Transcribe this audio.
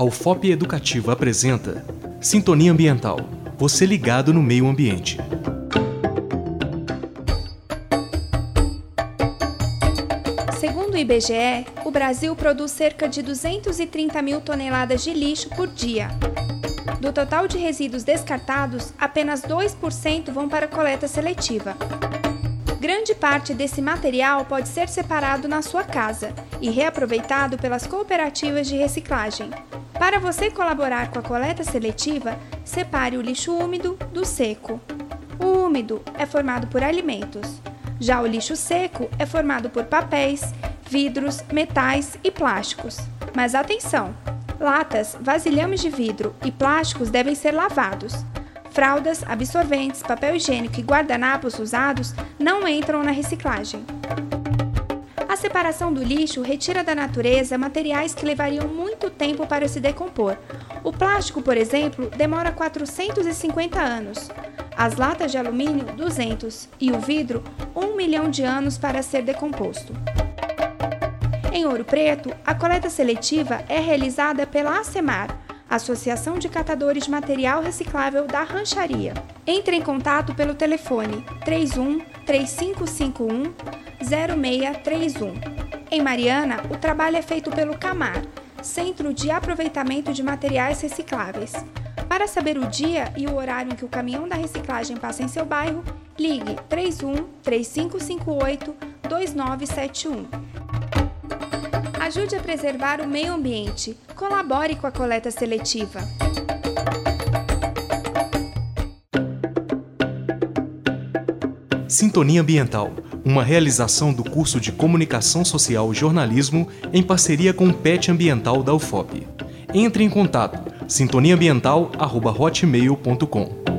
A UFOP Educativa apresenta Sintonia Ambiental. Você ligado no meio ambiente. Segundo o IBGE, o Brasil produz cerca de 230 mil toneladas de lixo por dia. Do total de resíduos descartados, apenas 2% vão para coleta seletiva. Grande parte desse material pode ser separado na sua casa e reaproveitado pelas cooperativas de reciclagem. Para você colaborar com a coleta seletiva, separe o lixo úmido do seco. O úmido é formado por alimentos. Já o lixo seco é formado por papéis, vidros, metais e plásticos. Mas atenção! Latas, vasilhames de vidro e plásticos devem ser lavados. Fraldas, absorventes, papel higiênico e guardanapos usados não entram na reciclagem. A separação do lixo retira da natureza materiais que levariam muito tempo para se decompor. O plástico, por exemplo, demora 450 anos. As latas de alumínio, 200 e o vidro, 1 milhão de anos para ser decomposto. Em Ouro Preto, a coleta seletiva é realizada pela ACEMAR, Associação de Catadores de Material Reciclável da Rancharia. Entre em contato pelo telefone 31 3551 0631. Em Mariana, o trabalho é feito pelo CAMAR, Centro de Aproveitamento de Materiais Recicláveis. Para saber o dia e o horário em que o caminhão da reciclagem passa em seu bairro, ligue 31 3558 2971. Ajude a preservar o meio ambiente. Colabore com a coleta seletiva. Sintonia Ambiental, uma realização do curso de Comunicação Social e Jornalismo em parceria com o PET Ambiental da UFOP. Entre em contato sintoniaambiental.hotmail.com